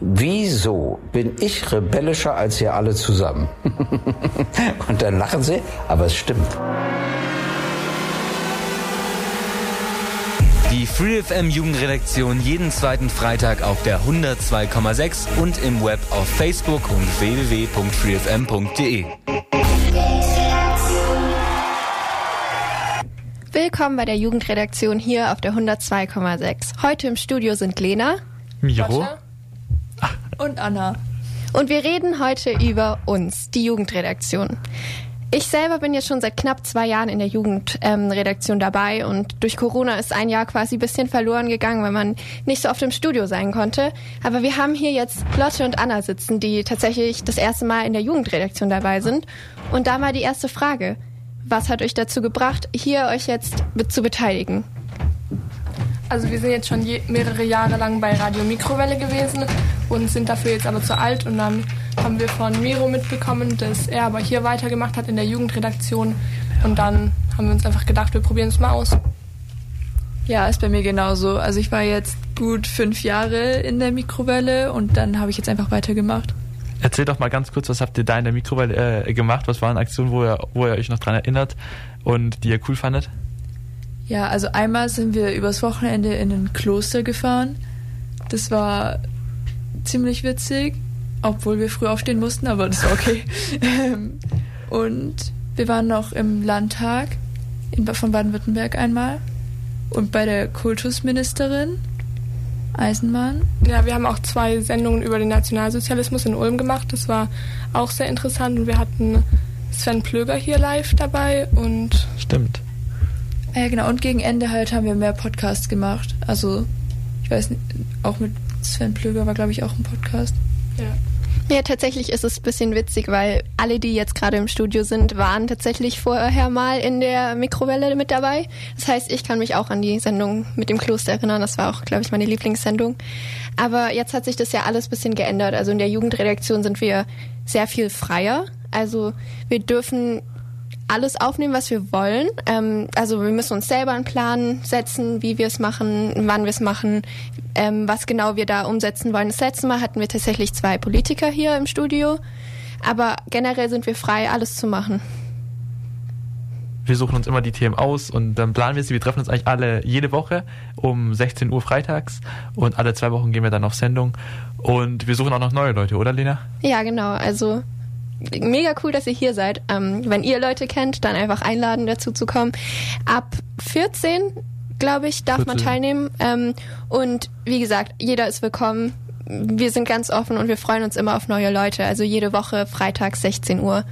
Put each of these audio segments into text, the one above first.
Wieso bin ich rebellischer als ihr alle zusammen? Und dann lachen sie, aber es stimmt. Die FreeFM Jugendredaktion jeden zweiten Freitag auf der 102,6 und im Web auf Facebook und www.freefm.de. Willkommen bei der Jugendredaktion hier auf der 102,6. Heute im Studio sind Lena, Miro. Und Anna. Und wir reden heute über uns, die Jugendredaktion. Ich selber bin jetzt schon seit knapp zwei Jahren in der Jugendredaktion ähm, dabei und durch Corona ist ein Jahr quasi ein bisschen verloren gegangen, weil man nicht so oft im Studio sein konnte. Aber wir haben hier jetzt Lotte und Anna sitzen, die tatsächlich das erste Mal in der Jugendredaktion dabei sind. Und da mal die erste Frage. Was hat euch dazu gebracht, hier euch jetzt zu beteiligen? Also wir sind jetzt schon mehrere Jahre lang bei Radio Mikrowelle gewesen und sind dafür jetzt aber zu alt und dann haben wir von Miro mitbekommen, dass er aber hier weitergemacht hat in der Jugendredaktion und dann haben wir uns einfach gedacht, wir probieren es mal aus. Ja, ist bei mir genauso. Also ich war jetzt gut fünf Jahre in der Mikrowelle und dann habe ich jetzt einfach weitergemacht. Erzähl doch mal ganz kurz, was habt ihr da in der Mikrowelle äh, gemacht? Was waren Aktionen, wo ihr, wo ihr euch noch dran erinnert und die ihr cool fandet? Ja, also einmal sind wir übers Wochenende in ein Kloster gefahren. Das war ziemlich witzig, obwohl wir früh aufstehen mussten, aber das war okay. Ähm, und wir waren noch im Landtag in, von Baden-Württemberg einmal und bei der Kultusministerin Eisenmann. Ja, wir haben auch zwei Sendungen über den Nationalsozialismus in Ulm gemacht. Das war auch sehr interessant und wir hatten Sven Plöger hier live dabei und. Stimmt. Ja, genau. Und gegen Ende halt haben wir mehr Podcasts gemacht. Also, ich weiß nicht, auch mit Sven Plöger war, glaube ich, auch ein Podcast. Ja. Ja, tatsächlich ist es ein bisschen witzig, weil alle, die jetzt gerade im Studio sind, waren tatsächlich vorher mal in der Mikrowelle mit dabei. Das heißt, ich kann mich auch an die Sendung mit dem Kloster erinnern. Das war auch, glaube ich, meine Lieblingssendung. Aber jetzt hat sich das ja alles ein bisschen geändert. Also in der Jugendredaktion sind wir sehr viel freier. Also wir dürfen alles aufnehmen, was wir wollen. Ähm, also wir müssen uns selber einen Plan setzen, wie wir es machen, wann wir es machen, ähm, was genau wir da umsetzen wollen. Das letzte Mal hatten wir tatsächlich zwei Politiker hier im Studio, aber generell sind wir frei, alles zu machen. Wir suchen uns immer die Themen aus und dann planen wir sie. Wir treffen uns eigentlich alle jede Woche um 16 Uhr freitags und alle zwei Wochen gehen wir dann auf Sendung und wir suchen auch noch neue Leute, oder Lena? Ja, genau. Also mega cool, dass ihr hier seid. Ähm, wenn ihr Leute kennt, dann einfach einladen, dazu zu kommen. Ab 14, glaube ich, darf 14. man teilnehmen. Ähm, und wie gesagt, jeder ist willkommen. Wir sind ganz offen und wir freuen uns immer auf neue Leute. Also jede Woche freitags 16 Uhr.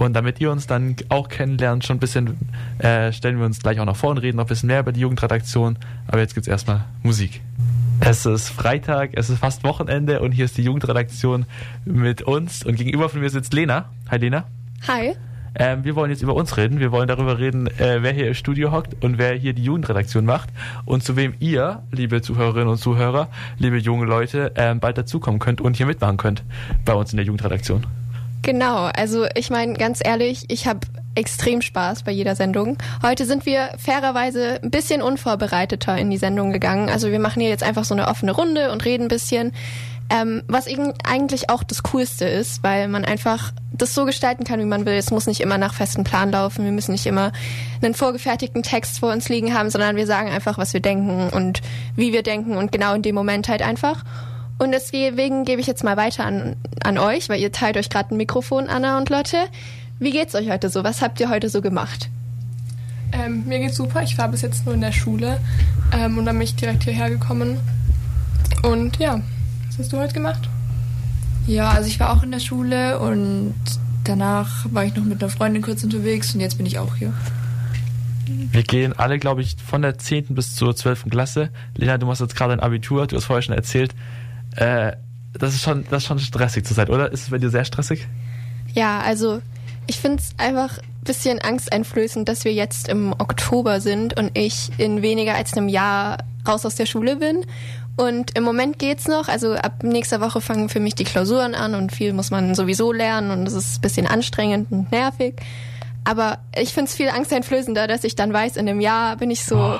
Und damit ihr uns dann auch kennenlernt, schon ein bisschen, äh, stellen wir uns gleich auch noch vor und reden noch ein bisschen mehr über die Jugendredaktion. Aber jetzt gibt's erstmal Musik. Es ist Freitag, es ist fast Wochenende und hier ist die Jugendredaktion mit uns. Und gegenüber von mir sitzt Lena. Hi Lena. Hi. Ähm, wir wollen jetzt über uns reden. Wir wollen darüber reden, äh, wer hier im Studio hockt und wer hier die Jugendredaktion macht und zu wem ihr, liebe Zuhörerinnen und Zuhörer, liebe junge Leute, ähm, bald dazukommen könnt und hier mitmachen könnt bei uns in der Jugendredaktion. Genau, also ich meine ganz ehrlich, ich habe extrem Spaß bei jeder Sendung. Heute sind wir fairerweise ein bisschen unvorbereiteter in die Sendung gegangen. Also wir machen hier jetzt einfach so eine offene Runde und reden ein bisschen. Ähm, was eigentlich auch das Coolste ist, weil man einfach das so gestalten kann, wie man will. Es muss nicht immer nach festem Plan laufen. Wir müssen nicht immer einen vorgefertigten Text vor uns liegen haben, sondern wir sagen einfach, was wir denken und wie wir denken und genau in dem Moment halt einfach. Und deswegen gebe ich jetzt mal weiter an, an euch, weil ihr teilt euch gerade ein Mikrofon, Anna und Lotte. Wie geht's euch heute so? Was habt ihr heute so gemacht? Ähm, mir geht's super. Ich war bis jetzt nur in der Schule ähm, und dann bin ich direkt hierher gekommen. Und ja, was hast du heute gemacht? Ja, also ich war auch in der Schule und danach war ich noch mit einer Freundin kurz unterwegs und jetzt bin ich auch hier. Wir gehen alle, glaube ich, von der 10. bis zur 12. Klasse. Lena, du machst jetzt gerade ein Abitur, du hast vorher schon erzählt. Äh, das ist schon, das ist schon stressig zur Zeit, oder? Ist es bei dir sehr stressig? Ja, also ich finde es einfach ein bisschen angsteinflößend, dass wir jetzt im Oktober sind und ich in weniger als einem Jahr raus aus der Schule bin. Und im Moment geht's noch. Also ab nächster Woche fangen für mich die Klausuren an und viel muss man sowieso lernen und es ist ein bisschen anstrengend und nervig. Aber ich finde es viel angsteinflößender, dass ich dann weiß, in einem Jahr bin ich so oh.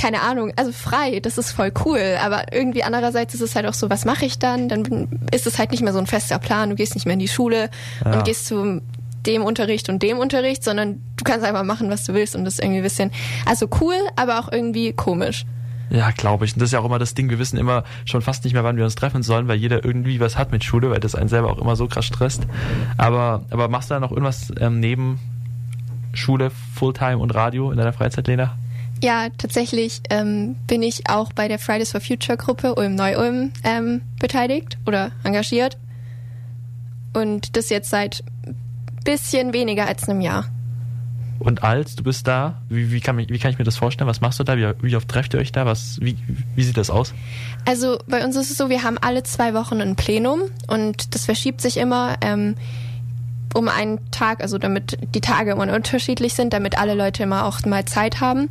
Keine Ahnung, also frei, das ist voll cool, aber irgendwie andererseits ist es halt auch so, was mache ich dann? Dann ist es halt nicht mehr so ein fester Plan, du gehst nicht mehr in die Schule Ja. und gehst zu dem Unterricht und dem Unterricht, sondern du kannst einfach machen, was du willst und das ist irgendwie ein bisschen, also cool, aber auch irgendwie komisch. Ja, glaube ich. Und das ist ja auch immer das Ding, wir wissen immer schon fast nicht mehr, wann wir uns treffen sollen, weil jeder irgendwie was hat mit Schule, weil das einen selber auch immer so krass stresst. Aber, aber machst du da noch irgendwas ähm, neben Schule, Fulltime und Radio in deiner Freizeit, Lena? Ja, tatsächlich ähm, bin ich auch bei der Fridays for Future Gruppe Ulm Neu-Ulm ähm, beteiligt oder engagiert. Und das jetzt seit bisschen weniger als einem Jahr. Und als du bist da, wie, wie, kann, mich, wie kann ich mir das vorstellen? Was machst du da? Wie, wie oft trefft ihr euch da? Was, wie, wie sieht das aus? Also bei uns ist es so, wir haben alle zwei Wochen ein Plenum und das verschiebt sich immer ähm, um einen Tag, also damit die Tage immer unterschiedlich sind, damit alle Leute immer auch mal Zeit haben.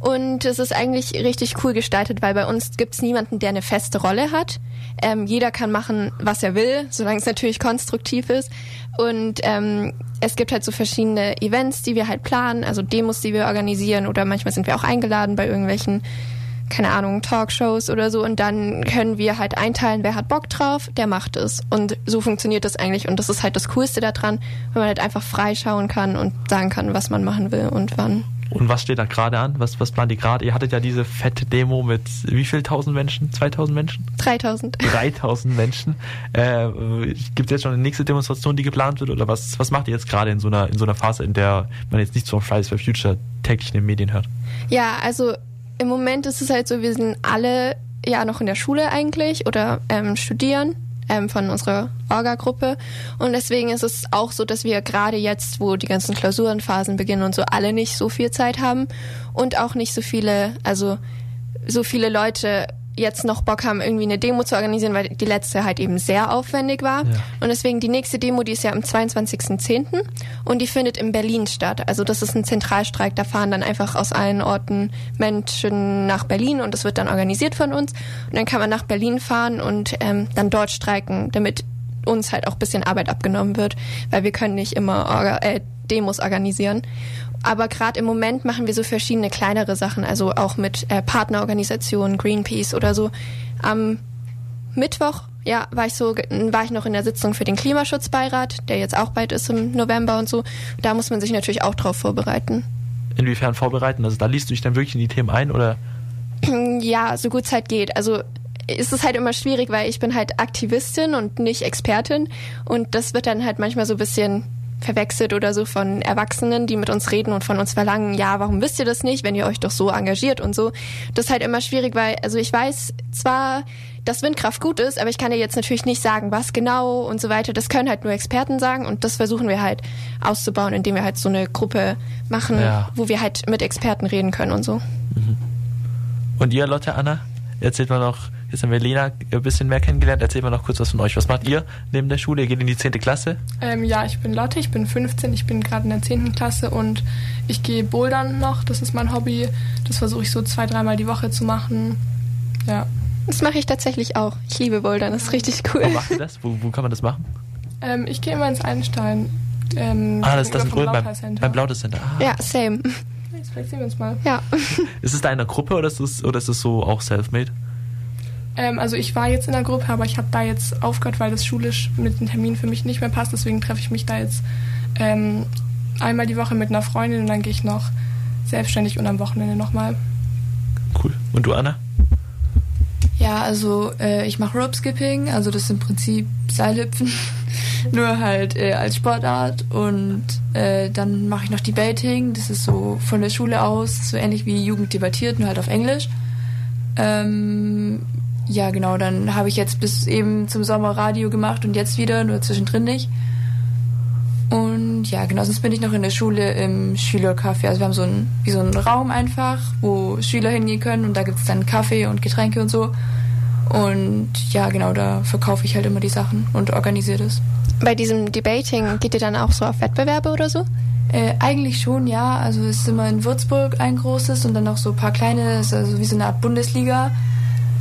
Und es ist eigentlich richtig cool gestaltet, weil bei uns gibt es niemanden, der eine feste Rolle hat. Ähm, jeder kann machen, was er will, solange es natürlich konstruktiv ist. Und ähm, es gibt halt so verschiedene Events, die wir halt planen, also Demos, die wir organisieren oder manchmal sind wir auch eingeladen bei irgendwelchen keine Ahnung, Talkshows oder so und dann können wir halt einteilen, wer hat Bock drauf, der macht es. Und so funktioniert das eigentlich und das ist halt das Coolste daran, wenn man halt einfach frei schauen kann und sagen kann, was man machen will und wann. Und was steht da gerade an? Was, was plant ihr gerade? Ihr hattet ja diese fette Demo mit wie viel tausend Menschen? 2000 Menschen? 3000. 3000 Menschen. Äh, Gibt es jetzt schon eine nächste Demonstration, die geplant wird? Oder was, was macht ihr jetzt gerade in so einer in so einer Phase, in der man jetzt nicht so Fridays for Future täglich in den Medien hört? Ja, also im Moment ist es halt so, wir sind alle ja noch in der Schule eigentlich oder ähm, studieren ähm, von unserer Orga-Gruppe. Und deswegen ist es auch so, dass wir gerade jetzt, wo die ganzen Klausurenphasen beginnen und so, alle nicht so viel Zeit haben und auch nicht so viele, also so viele Leute jetzt noch Bock haben, irgendwie eine Demo zu organisieren, weil die letzte halt eben sehr aufwendig war. Ja. Und deswegen die nächste Demo, die ist ja am 22.10. und die findet in Berlin statt. Also das ist ein Zentralstreik, da fahren dann einfach aus allen Orten Menschen nach Berlin und das wird dann organisiert von uns. Und dann kann man nach Berlin fahren und ähm, dann dort streiken, damit uns halt auch ein bisschen Arbeit abgenommen wird, weil wir können nicht immer äh, Demos organisieren. Aber gerade im Moment machen wir so verschiedene kleinere Sachen, also auch mit äh, Partnerorganisationen, Greenpeace oder so. Am Mittwoch, ja, war ich so, war ich noch in der Sitzung für den Klimaschutzbeirat, der jetzt auch bald ist im November und so. Da muss man sich natürlich auch drauf vorbereiten. Inwiefern vorbereiten? Also da liest du dich dann wirklich in die Themen ein oder? Ja, so gut es halt geht. Also ist es halt immer schwierig, weil ich bin halt Aktivistin und nicht Expertin und das wird dann halt manchmal so ein bisschen verwechselt oder so von Erwachsenen, die mit uns reden und von uns verlangen, ja, warum wisst ihr das nicht, wenn ihr euch doch so engagiert und so. Das ist halt immer schwierig, weil, also ich weiß zwar, dass Windkraft gut ist, aber ich kann dir jetzt natürlich nicht sagen, was genau und so weiter. Das können halt nur Experten sagen und das versuchen wir halt auszubauen, indem wir halt so eine Gruppe machen, Ja. wo wir halt mit Experten reden können und so. Und ihr, Lotte, Anna? Erzählt mal noch, jetzt haben wir Lena ein bisschen mehr kennengelernt, erzählt mal noch kurz was von euch. Was macht ihr neben der Schule? Ihr geht in die 10. Klasse? Ähm, ja, ich bin Lotte, ich bin 15, ich bin gerade in der 10. Klasse und ich gehe bouldern noch, das ist mein Hobby. Das versuche ich so zwei, dreimal die Woche zu machen. Ja. Das mache ich tatsächlich auch. Ich liebe Bouldern, das ist richtig cool. Wo macht ihr das? Wo, wo kann man das machen? Ähm, ich gehe immer ins Einstein. Ähm, Ah, das ist das in Ulm beim, Lauter Center. beim Blautes Center. Ah. Ja, same. Jetzt vielleicht sehen wir uns mal. Ja. Ist es da in einer Gruppe oder ist es, oder ist es so auch self-made? Ähm, also ich war jetzt in der Gruppe, aber ich habe da jetzt aufgehört, weil das schulisch mit dem Termin für mich nicht mehr passt. Deswegen treffe ich mich da jetzt ähm, einmal die Woche mit einer Freundin und dann gehe ich noch selbstständig und am Wochenende nochmal. Cool. Und du, Anna? Ja, also äh, ich mache Rope Skipping, also das ist im Prinzip Seilhüpfen, nur halt äh, als Sportart und äh, dann mache ich noch Debating, das ist so von der Schule aus, so ähnlich wie Jugend debattiert, nur halt auf Englisch. Ähm, ja, genau, dann habe ich jetzt bis eben zum Sommer Radio gemacht und jetzt wieder, nur zwischendrin nicht. Und ja, genau, sonst bin ich noch in der Schule im Schülercafé. Also wir haben so einen, wie so einen Raum einfach, wo Schüler hingehen können und da gibt's dann Kaffee und Getränke und so. Und ja, genau, da verkaufe ich halt immer die Sachen und organisiere das. Bei diesem Debating geht ihr dann auch so auf Wettbewerbe oder so? Äh, eigentlich schon, ja. Also es ist immer in Würzburg ein großes und dann noch so ein paar kleine, ist also wie so eine Art Bundesliga,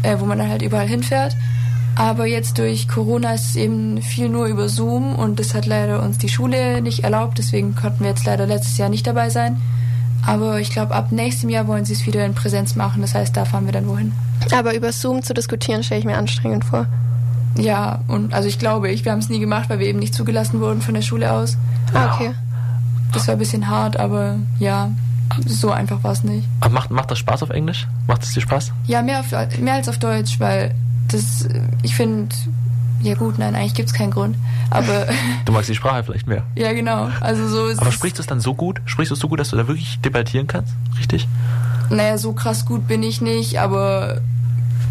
äh, wo man dann halt überall hinfährt. Aber jetzt durch Corona ist es eben viel nur über Zoom und das hat leider uns die Schule nicht erlaubt, deswegen konnten wir jetzt leider letztes Jahr nicht dabei sein. Aber ich glaube, ab nächstem Jahr wollen sie es wieder in Präsenz machen. Das heißt, da fahren wir dann wohin. Aber über Zoom zu diskutieren, stelle ich mir anstrengend vor. Ja, und also ich glaube, ich, wir haben es nie gemacht, weil wir eben nicht zugelassen wurden von der Schule aus. Ah, okay. Das war ein bisschen hart, aber ja, so einfach war es nicht. Aber macht, macht das Spaß auf Englisch? Macht es dir Spaß? Ja, mehr, auf, mehr als auf Deutsch, weil das, ich finde, ja gut, nein, eigentlich gibt es keinen Grund. Aber Du magst die Sprache vielleicht mehr. ja, genau. Also so ist Aber sprichst du es dann so gut? Sprichst du es so gut, dass du da wirklich debattieren kannst? Richtig? Naja, so krass gut bin ich nicht, aber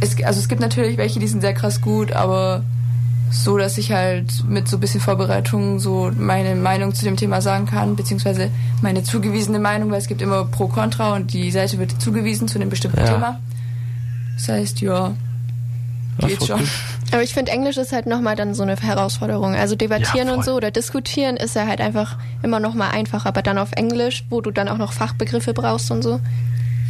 es, also es gibt natürlich welche, die sind sehr krass gut, aber so, dass ich halt mit so ein bisschen Vorbereitung so meine Meinung zu dem Thema sagen kann, beziehungsweise meine zugewiesene Meinung, weil es gibt immer Pro Contra und die Seite wird zugewiesen zu einem bestimmten Ja. Thema. Das heißt, ja, geht schon. cool. Aber ich finde, Englisch ist halt nochmal dann so eine Herausforderung. Also debattieren Ja, und so oder diskutieren ist ja halt einfach immer noch mal einfacher, aber dann auf Englisch, wo du dann auch noch Fachbegriffe brauchst und so.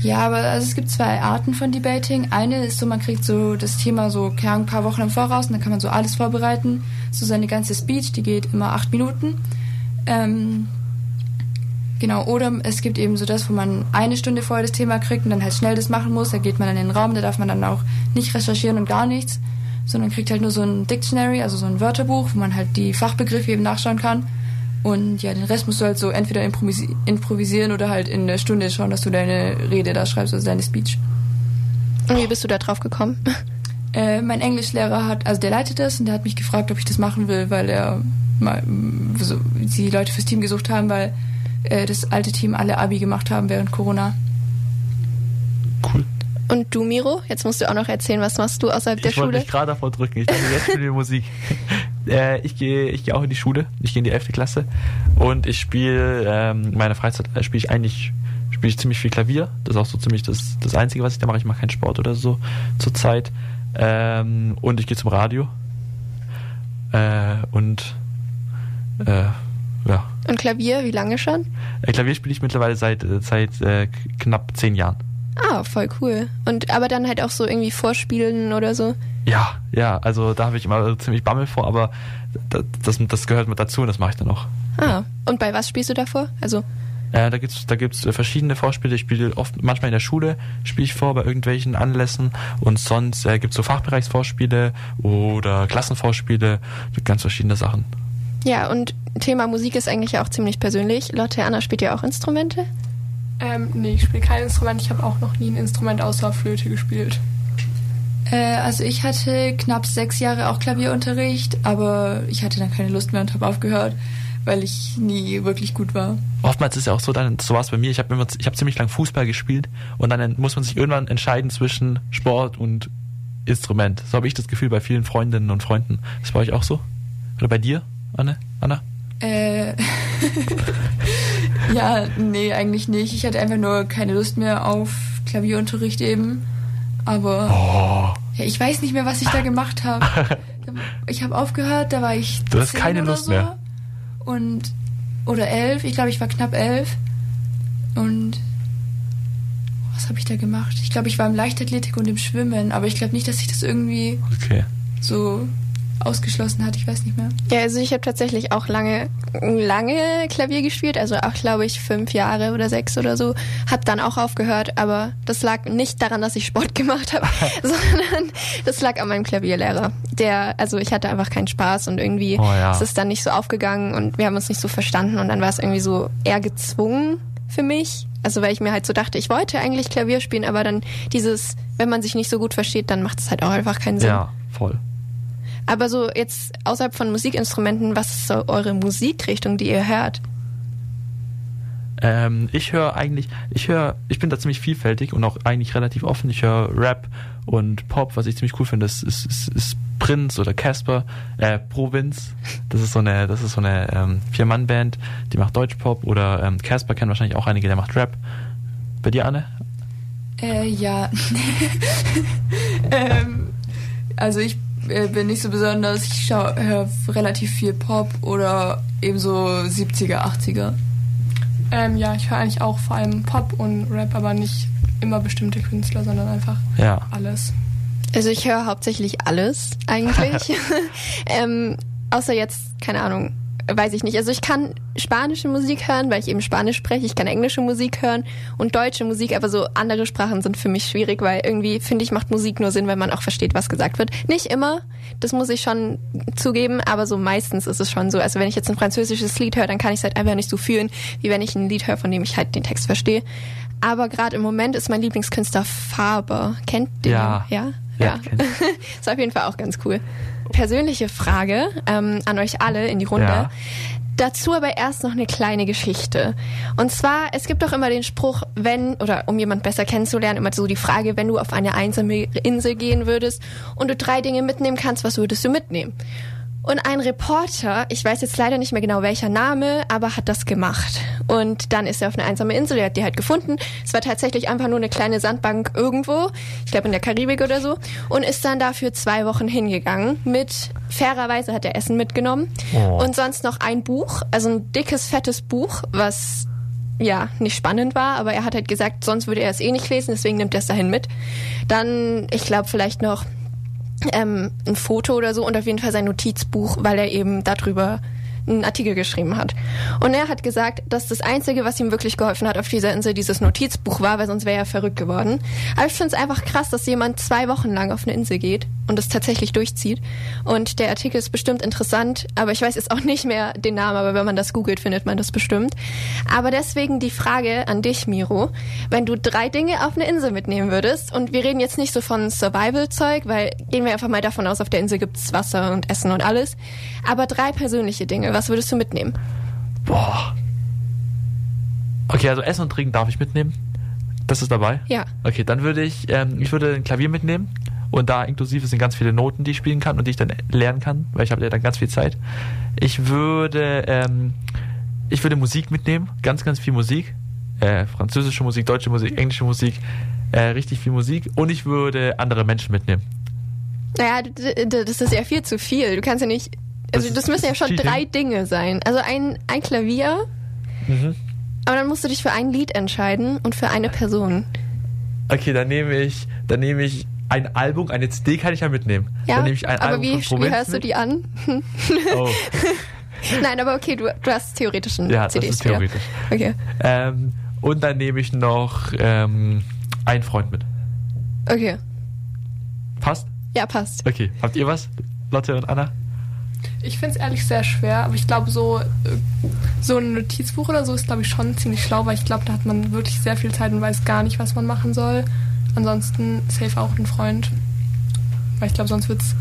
Ja, aber also es gibt zwei Arten von Debating. Eine ist so, man kriegt so das Thema so ein paar Wochen im Voraus und dann kann man so alles vorbereiten. So seine ganze Speech, die geht immer acht Minuten. Ähm, genau, oder es gibt eben so das, wo man eine Stunde vorher das Thema kriegt und dann halt schnell das machen muss. Da geht man dann in den Raum, da darf man dann auch nicht recherchieren und gar nichts, sondern kriegt halt nur so ein Dictionary, also so ein Wörterbuch, wo man halt die Fachbegriffe eben nachschauen kann. Und ja, den Rest musst du halt so entweder improvisi improvisieren oder halt in der Stunde schauen, dass du deine Rede da schreibst, also deine Speech. Und wie bist du da drauf gekommen? Äh, mein Englischlehrer hat, also der leitet das und der hat mich gefragt, ob ich das machen will, weil er mal mm, so, die Leute fürs Team gesucht haben, weil äh, das alte Team alle Abi gemacht haben während Corona. Cool. Und du, Miro? Jetzt musst du auch noch erzählen, was machst du außerhalb der ich wollte Schule? mich gerade davor drücken. Ich dachte, jetzt spielen wir Musik. äh, ich gehe ich gehe auch in die Schule. Ich gehe in die 11. Klasse. Und ich spiele, ähm, in meiner Freizeit äh, spiele ich eigentlich spiele ich ziemlich viel Klavier. Das ist auch so ziemlich das, das Einzige, was ich da mache. Ich mache keinen Sport oder so zurzeit. Ähm, und ich gehe zum Radio. Äh, und äh, ja. Und Klavier, wie lange schon? Äh, Klavier spiele ich mittlerweile seit, äh, seit knapp zehn Jahren. Ah, voll cool. Und aber dann halt auch so irgendwie vorspielen oder so. Ja, ja, also da habe ich immer ziemlich Bammel vor, aber das, das, das gehört mit dazu und das mache ich dann auch. Ah, und bei was spielst du davor? Also, Äh, da gibt's da gibt's äh, verschiedene Vorspiele. Ich spiele oft, manchmal in der Schule spiele ich vor bei irgendwelchen Anlässen und sonst äh, gibt's so Fachbereichsvorspiele oder Klassenvorspiele, ganz verschiedene Sachen. ja, und Thema Musik ist eigentlich ja auch ziemlich persönlich. Lotte Anna spielt ja auch Instrumente. Ähm, nee, ich spiele kein Instrument. Ich habe auch noch nie ein Instrument außer Flöte gespielt. Äh, also ich hatte knapp sechs Jahre auch Klavierunterricht, aber ich hatte dann keine Lust mehr und habe aufgehört, weil ich nie wirklich gut war. Oftmals ist ja auch so, dann so war es bei mir. Ich habe immer, ich habe ziemlich lang Fußball gespielt und dann muss man sich irgendwann entscheiden zwischen Sport und Instrument. So habe ich das Gefühl bei vielen Freundinnen und Freunden. Ist bei euch auch so? Oder bei dir, Anne? Anna? Äh, ja, nee, eigentlich nicht. Ich hatte einfach nur keine Lust mehr auf Klavierunterricht eben. Aber Oh, ja, ich weiß nicht mehr, was ich da gemacht habe. Ich habe aufgehört, da war ich. Du hast 10 keine oder Lust so. mehr. Und. Oder elf. Ich glaube, ich war knapp elf. Und. Was habe ich da gemacht? Ich glaube, ich war im Leichtathletik und im Schwimmen. Aber ich glaube nicht, dass sich das irgendwie okay. so ausgeschlossen hat. Ich weiß nicht mehr. Ja, also ich habe tatsächlich auch lange, lange Klavier gespielt, also auch glaube ich fünf Jahre oder sechs oder so. Hab dann auch aufgehört, aber das lag nicht daran, dass ich Sport gemacht habe, sondern das lag an meinem Klavierlehrer. Der, also ich hatte einfach keinen Spaß und irgendwie Oh ja. ist es dann nicht so aufgegangen und wir haben uns nicht so verstanden und dann war es irgendwie so eher gezwungen für mich. Also weil ich mir halt so dachte, ich wollte eigentlich Klavier spielen, aber dann dieses, wenn man sich nicht so gut versteht, dann macht es halt auch einfach keinen Sinn. Ja, voll. Aber so jetzt außerhalb von Musikinstrumenten, was ist so eure Musikrichtung, die ihr hört? Ähm, ich höre eigentlich, ich höre, ich bin da ziemlich vielfältig und auch eigentlich relativ offen. Ich höre Rap und Pop, was ich ziemlich cool finde, ist, ist, ist, ist Prinz oder Casper, äh, Provinz. Das ist so eine, das ist so eine ähm, Vier-Mann-Band, die macht Deutschpop oder ähm, Casper kennen wahrscheinlich auch einige, der macht Rap. Bei dir, Anne? Äh, ja. ähm, also ich bin nicht so besonders. Ich höre relativ viel Pop oder eben so 70er, 80er. Ähm, ja, ich höre eigentlich auch vor allem Pop und Rap, aber nicht immer bestimmte Künstler, sondern einfach Ja. alles. Also ich höre hauptsächlich alles eigentlich. ähm, außer jetzt, keine Ahnung, weiß ich nicht. Also ich kann spanische Musik hören, weil ich eben Spanisch spreche. Ich kann englische Musik hören und deutsche Musik, aber so andere Sprachen sind für mich schwierig, weil irgendwie finde ich, macht Musik nur Sinn, wenn man auch versteht, was gesagt wird. Nicht immer, das muss ich schon zugeben, aber so meistens ist es schon so. Also wenn ich jetzt ein französisches Lied höre, dann kann ich es halt einfach nicht so fühlen, wie wenn ich ein Lied höre, von dem ich halt den Text verstehe. Aber gerade im Moment ist mein Lieblingskünstler Faber. Kennt den? Ja. Ja? Ja, ich. ist auf jeden Fall auch ganz cool. Persönliche Frage ähm, an euch alle in die Runde. Ja. Dazu aber erst noch eine kleine Geschichte. Und zwar, es gibt doch immer den Spruch, wenn, oder um jemand besser kennenzulernen, immer so die Frage, wenn du auf eine einsame Insel gehen würdest und du drei Dinge mitnehmen kannst, was würdest du mitnehmen? Und ein Reporter, ich weiß jetzt leider nicht mehr genau welcher Name, aber hat das gemacht. Und dann ist er auf eine einsame Insel, er hat die halt gefunden. Es war tatsächlich einfach nur eine kleine Sandbank irgendwo, ich glaube in der Karibik oder so, und ist dann dafür zwei Wochen hingegangen. Mit fairerweise hat er Essen mitgenommen Oh. und sonst noch ein Buch, also ein dickes, fettes Buch, was ja, nicht spannend war, aber er hat halt gesagt, sonst würde er es eh nicht lesen, deswegen nimmt er es dahin mit. Dann, ich glaube, vielleicht noch ähm, ein Foto oder so und auf jeden Fall sein Notizbuch, weil er eben darüber einen Artikel geschrieben hat. Und er hat gesagt, dass das Einzige, was ihm wirklich geholfen hat auf dieser Insel, dieses Notizbuch war, weil sonst wäre er verrückt geworden. Aber ich finde es einfach krass, dass jemand zwei Wochen lang auf eine Insel geht und es tatsächlich durchzieht. Und der Artikel ist bestimmt interessant, aber ich weiß jetzt auch nicht mehr den Namen, aber wenn man das googelt, findet man das bestimmt. Aber deswegen die Frage an dich, Miro. Wenn du drei Dinge auf eine Insel mitnehmen würdest, und wir reden jetzt nicht so von Survival-Zeug, weil gehen wir einfach mal davon aus, auf der Insel gibt's Wasser und Essen und alles. Aber drei persönliche Dinge, was würdest du mitnehmen? Boah. Okay, also Essen und Trinken darf ich mitnehmen. Das ist dabei? Ja. Okay, dann würde ich, ähm, ich würde ein Klavier mitnehmen und da inklusive sind ganz viele Noten, die ich spielen kann und die ich dann lernen kann, weil ich habe ja dann ganz viel Zeit. Ich würde, ähm, ich würde Musik mitnehmen, ganz, ganz viel Musik. Äh, französische Musik, deutsche Musik, englische Musik, äh, richtig viel Musik und ich würde andere Menschen mitnehmen. Naja, das ist ja viel zu viel. Du kannst ja nicht. Also Das das, müssen ja das schon drei Dinge sein. Also ein, ein Klavier, Mhm. aber dann musst du dich für ein Lied entscheiden und für eine Person. Okay, dann nehme ich, dann nehme ich ein Album, eine CD kann ich ja mitnehmen. Ja, dann nehme ich ein aber Album wie, wie hörst du die an? Oh. Nein, aber okay, du, du hast theoretisch einen Ja, das CDs ist theoretisch. Okay. Ähm, und dann nehme ich noch ähm, einen Freund mit. Okay. Passt? Ja, passt. Okay. Habt ihr was? Lotte und Anna? Ich finde es ehrlich sehr schwer, aber ich glaube, so, äh, so ein Notizbuch oder so ist, glaube ich, schon ziemlich schlau, weil ich glaube, da hat man wirklich sehr viel Zeit und weiß gar nicht, was man machen soll. Ansonsten safe auch ein Freund. Weil ich glaube, sonst, wird's,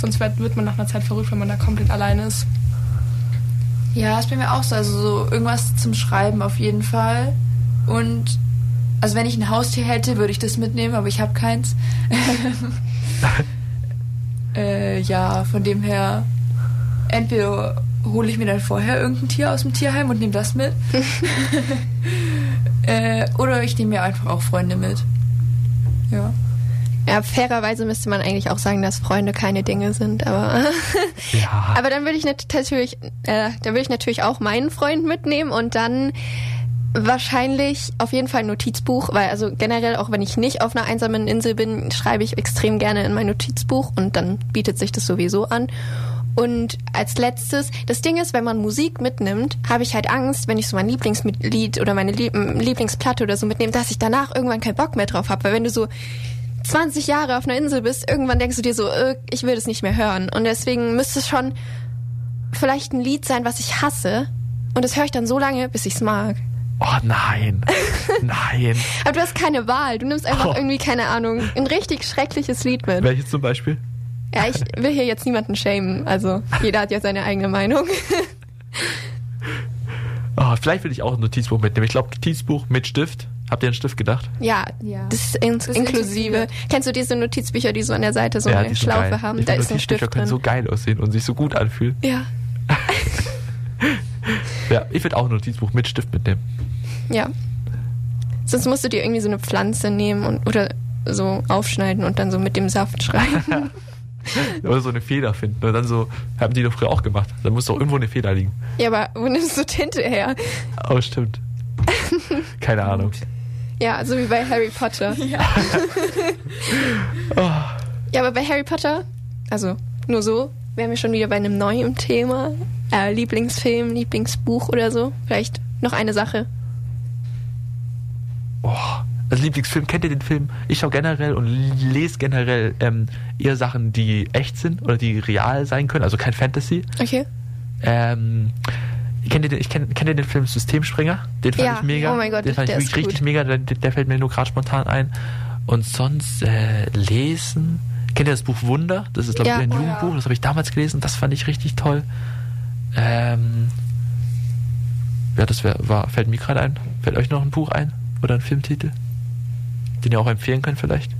sonst wird, wird man nach einer Zeit verrückt, wenn man da komplett alleine ist. Ja, ist bei mir auch so. Also so irgendwas zum Schreiben auf jeden Fall. Und also wenn ich ein Haustier hätte, würde ich das mitnehmen, aber ich habe keins. äh, ja, von dem her, entweder hole ich mir dann vorher irgendein Tier aus dem Tierheim und nehme das mit. äh, oder ich nehme mir einfach auch Freunde mit. Ja. Ja, fairerweise müsste man eigentlich auch sagen, dass Freunde keine Dinge sind, aber Ja. aber dann würde ich nat- natürlich äh, dann würde ich natürlich auch meinen Freund mitnehmen und dann wahrscheinlich auf jeden Fall ein Notizbuch, weil also generell auch wenn ich nicht auf einer einsamen Insel bin, schreibe ich extrem gerne in mein Notizbuch und dann bietet sich das sowieso an. Und als letztes, das Ding ist, wenn man Musik mitnimmt, habe ich halt Angst, wenn ich so mein Lieblingslied oder meine Lieb Lieblingsplatte oder so mitnehme, dass ich danach irgendwann keinen Bock mehr drauf habe. Weil wenn du so 20 Jahre auf einer Insel bist, irgendwann denkst du dir so, äh, ich will das nicht mehr hören. Und deswegen müsste es schon vielleicht ein Lied sein, was ich hasse. Und das höre ich dann so lange, bis ich es mag. Oh nein. nein. Aber du hast keine Wahl. Du nimmst einfach Oh. irgendwie, keine Ahnung, ein richtig schreckliches Lied mit. Welches zum Beispiel? Ja, ich will hier jetzt niemanden shamen. Also jeder hat ja seine eigene Meinung. Oh, vielleicht will ich auch ein Notizbuch mitnehmen. Ich glaube, Notizbuch mit Stift. Habt ihr an Stift gedacht? Ja, Ja. das ist, in ist inklusive. inklusive. Kennst du diese Notizbücher, die so an der Seite so eine die sind Schlaufe geil. haben? Ich Da ist ein Notizbücher Stift können drin. so geil aussehen und sich so gut anfühlen. ja, Ja, ich würde auch ein Notizbuch mit Stift mitnehmen. ja. Sonst musst du dir irgendwie so eine Pflanze nehmen und oder so aufschneiden und dann so mit dem Saft schreiben. Oder so eine Feder finden. Und dann so, haben die doch früher auch gemacht. Da muss doch irgendwo eine Feder liegen. ja, aber wo nimmst du Tinte her? Oh, stimmt. Keine Ahnung. Ja, so wie bei Harry Potter. Oh, Ja, aber bei Harry Potter, also nur so, wären wir schon wieder bei einem neuen Thema. äh, Lieblingsfilm, Lieblingsbuch oder so? Vielleicht noch eine Sache. Oh, also Lieblingsfilm, kennt ihr den Film? Ich schaue generell und lese generell ähm, eher Sachen, die echt sind oder die real sein können, also kein Fantasy. Okay. Ähm, kennt ihr den, ich kenn, kennt ihr den Film Systemspringer? Den fand Ja, ich mega. oh mein Gott, den fand ich wirklich richtig gut. mega, der, der fällt mir nur gerade spontan ein. Und sonst äh, lesen. Kennt ihr das Buch Wunder? Das ist, glaube Ja. ich, ein Oh, Jugendbuch. Das habe ich damals gelesen. Das fand ich richtig toll. Ähm, ja, das wär, war, fällt mir gerade ein. Fällt euch noch ein Buch ein? Oder ein Filmtitel? Den ihr auch empfehlen könnt vielleicht?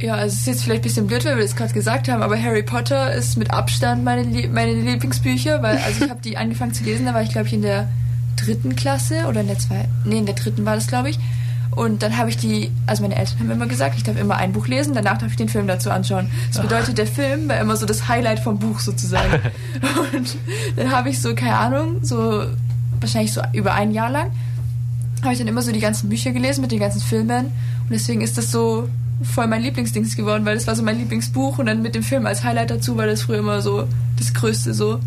Ja, also es ist jetzt vielleicht ein bisschen blöd, weil wir das gerade gesagt haben, aber Harry Potter ist mit Abstand meine, Lie- meine Lieblingsbücher, weil also ich habe die angefangen zu lesen, da war ich glaube ich in der dritten Klasse oder in der zwei, nee in der dritten war das glaube ich. Und dann habe ich die, also meine Eltern haben immer gesagt, ich darf immer ein Buch lesen, danach darf ich den Film dazu anschauen. Das bedeutet, der Film war immer so das Highlight vom Buch sozusagen. Und dann habe ich so, keine Ahnung, so wahrscheinlich so über ein Jahr lang, habe ich dann immer so die ganzen Bücher gelesen mit den ganzen Filmen. Und deswegen ist das so voll mein Lieblingsdings geworden, weil das war so mein Lieblingsbuch und dann mit dem Film als Highlight dazu war das früher immer so das Größte so.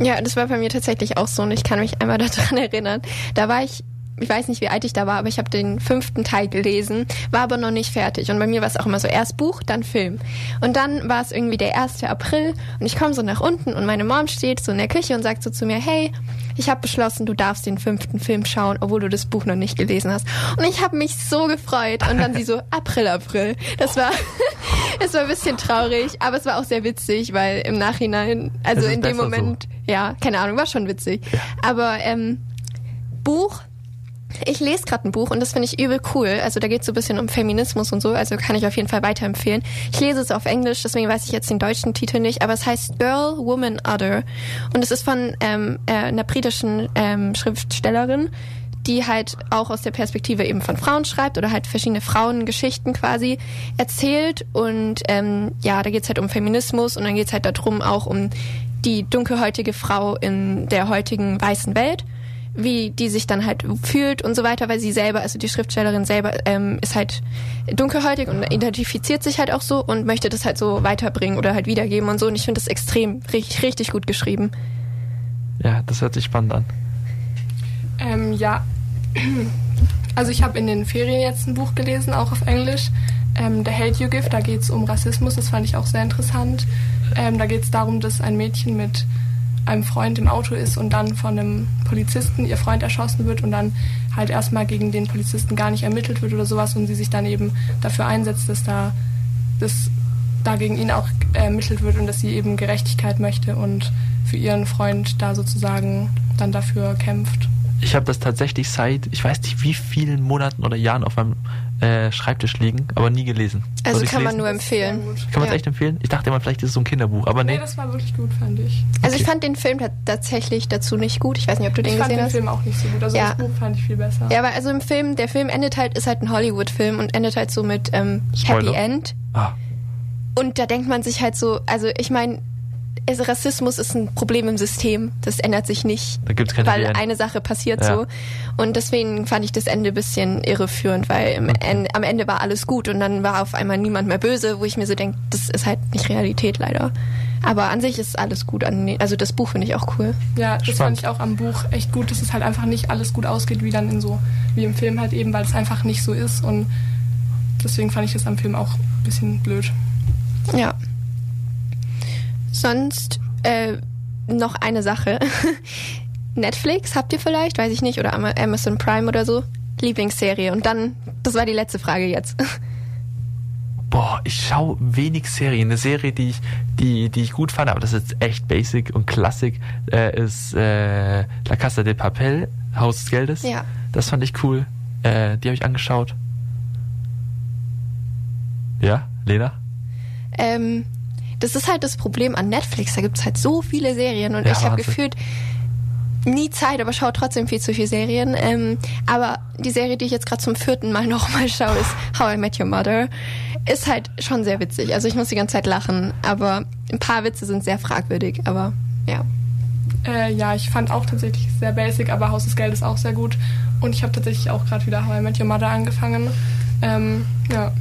Ja, das war bei mir tatsächlich auch so und ich kann mich einmal daran erinnern. Da war ich, ich weiß nicht, wie alt ich da war, aber ich habe den fünften Teil gelesen, war aber noch nicht fertig. Und bei mir war es auch immer so erst Buch, dann Film. Und dann war es irgendwie der 1. April und ich komme so nach unten und meine Mom steht so in der Küche und sagt so zu mir, hey, ich habe beschlossen, du darfst den fünften Film schauen, obwohl du das Buch noch nicht gelesen hast. Und ich habe mich so gefreut. Und dann sie so, April, April. Das war, es war ein bisschen traurig, aber es war auch sehr witzig, weil im Nachhinein, also in dem besser so. Moment, ja, keine Ahnung, war schon witzig. Aber ähm, Buch, ich lese gerade ein Buch und das finde ich übel cool. Also da geht es so ein bisschen um Feminismus und so, also kann ich auf jeden Fall weiterempfehlen. Ich lese es auf Englisch, deswegen weiß ich jetzt den deutschen Titel nicht, aber es heißt Girl, Woman, Other. Und es ist von ähm, äh, einer britischen ähm, Schriftstellerin, die halt auch aus der Perspektive eben von Frauen schreibt oder halt verschiedene Frauengeschichten quasi erzählt. Und ähm, ja, da geht's halt um Feminismus und dann geht's halt darum auch um die dunkelhäutige Frau in der heutigen weißen Welt wie die sich dann halt fühlt und so weiter, weil sie selber, also die Schriftstellerin selber ähm, ist halt dunkelhäutig und identifiziert sich halt auch so und möchte das halt so weiterbringen oder halt wiedergeben und so. Und ich finde das extrem richtig, richtig gut geschrieben. Ja, das hört sich spannend an. Ähm, ja, also ich habe in den Ferien jetzt ein Buch gelesen, auch auf Englisch. Ähm, The Hate You Give, da geht es um Rassismus, das fand ich auch sehr interessant. Ähm, da geht es darum, dass ein Mädchen mit einem Freund im Auto ist und dann von einem Polizisten ihr Freund erschossen wird und dann halt erstmal gegen den Polizisten gar nicht ermittelt wird oder sowas und sie sich dann eben dafür einsetzt, dass da dass da gegen ihn auch ermittelt wird und dass sie eben Gerechtigkeit möchte und für ihren Freund da sozusagen dann dafür kämpft. Ich habe das tatsächlich seit, ich weiß nicht wie vielen Monaten oder Jahren auf meinem äh, Schreibtisch liegen, aber nie gelesen. Also Soll kann man lesen? nur empfehlen. Kann man es Ja. echt empfehlen? Ich dachte immer, vielleicht ist es so ein Kinderbuch, aber nee. Nee, das war wirklich gut, fand ich. Also ich Okay. fand den Film ta- tatsächlich dazu nicht gut. Ich weiß nicht, ob du den Ich fand gesehen den hast. Film auch nicht so gut. Also Ja. das Buch fand ich viel besser. Ja, aber also im Film, der Film endet halt, ist halt ein Hollywood-Film und endet halt so mit ähm, Happy. End. Ah, Und da denkt man sich halt so, also ich meine, also Rassismus ist ein Problem im System. Das ändert sich nicht, da gibt's keine weil eine Sache passiert Ja. so. Und deswegen fand ich das Ende ein bisschen irreführend, weil im En am Ende war alles gut und dann war auf einmal niemand mehr böse, wo ich mir so denke, das ist halt nicht Realität leider. Aber an sich ist alles gut. Also das Buch finde ich auch cool. Ja, das Spannend. fand ich auch am Buch echt gut, dass es halt einfach nicht alles gut ausgeht, wie dann in so, wie im Film halt eben, weil es einfach nicht so ist und deswegen fand ich das am Film auch ein bisschen blöd. Ja. Sonst äh, noch eine Sache. Netflix habt ihr vielleicht, weiß ich nicht, oder Ama- Amazon Prime oder so. Lieblingsserie. Und dann, das war die letzte Frage jetzt. Boah, ich schaue wenig Serien. Eine Serie, die ich, die, die ich gut fand, aber das ist echt basic und Klassik, äh, ist äh, La Casa de Papel, Haus des Geldes. Ja. Das fand ich cool. Äh, die habe ich angeschaut. Ja, Lena? Ähm, das ist halt das Problem an Netflix. Da gibt's halt so viele Serien und Ja, ich habe gefühlt nie Zeit, aber schaue trotzdem viel zu viele Serien. Ähm, aber die Serie, die ich jetzt gerade zum vierten Mal nochmal schaue, ist How I Met Your Mother. Ist halt schon sehr witzig. Also ich muss die ganze Zeit lachen, aber ein paar Witze sind sehr fragwürdig. Aber ja. Äh, ja, ich fand auch tatsächlich sehr basic, aber Haus des Geldes auch sehr gut. Und ich habe tatsächlich auch gerade wieder How I Met Your Mother angefangen. Ähm, ja.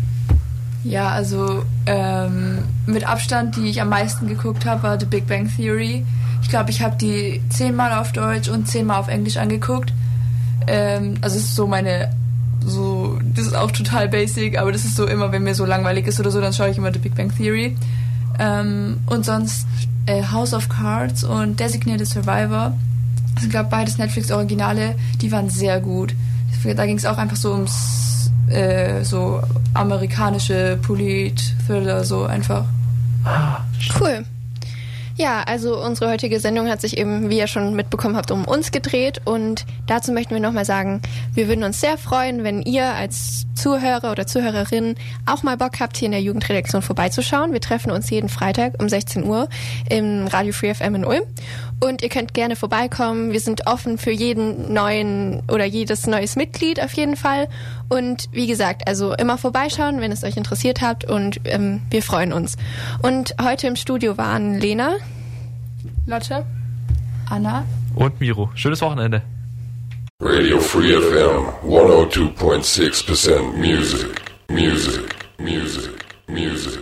Ja, also ähm, mit Abstand, die ich am meisten geguckt habe, war The Big Bang Theory. Ich glaube, ich habe die zehnmal auf Deutsch und zehnmal auf Englisch angeguckt. Ähm, also es ist so meine, so das ist auch total basic, aber das ist so immer, wenn mir so langweilig ist oder so, dann schaue ich immer The Big Bang Theory. Ähm, und sonst äh, House of Cards und Designated Survivor. Ich glaube, beides Netflix-Originale, die waren sehr gut. Da ging es auch einfach so ums äh, so amerikanische Polit-Thriller, so einfach. Cool. Ja, also unsere heutige Sendung hat sich eben, wie ihr schon mitbekommen habt, um uns gedreht. Und dazu möchten wir nochmal sagen, wir würden uns sehr freuen, wenn ihr als Zuhörer oder Zuhörerin auch mal Bock habt, hier in der Jugendredaktion vorbeizuschauen. Wir treffen uns jeden Freitag um 16 Uhr im Radio Free FM in Ulm. Und ihr könnt gerne vorbeikommen. Wir sind offen für jeden neuen oder jedes neues Mitglied auf jeden Fall. Und wie gesagt, also immer vorbeischauen, wenn es euch interessiert habt. Und ähm, wir freuen uns. Und heute im Studio waren Lena, Lotte, Anna Und Miro. Schönes Wochenende. Radio Free FM 102.6% music, music, music,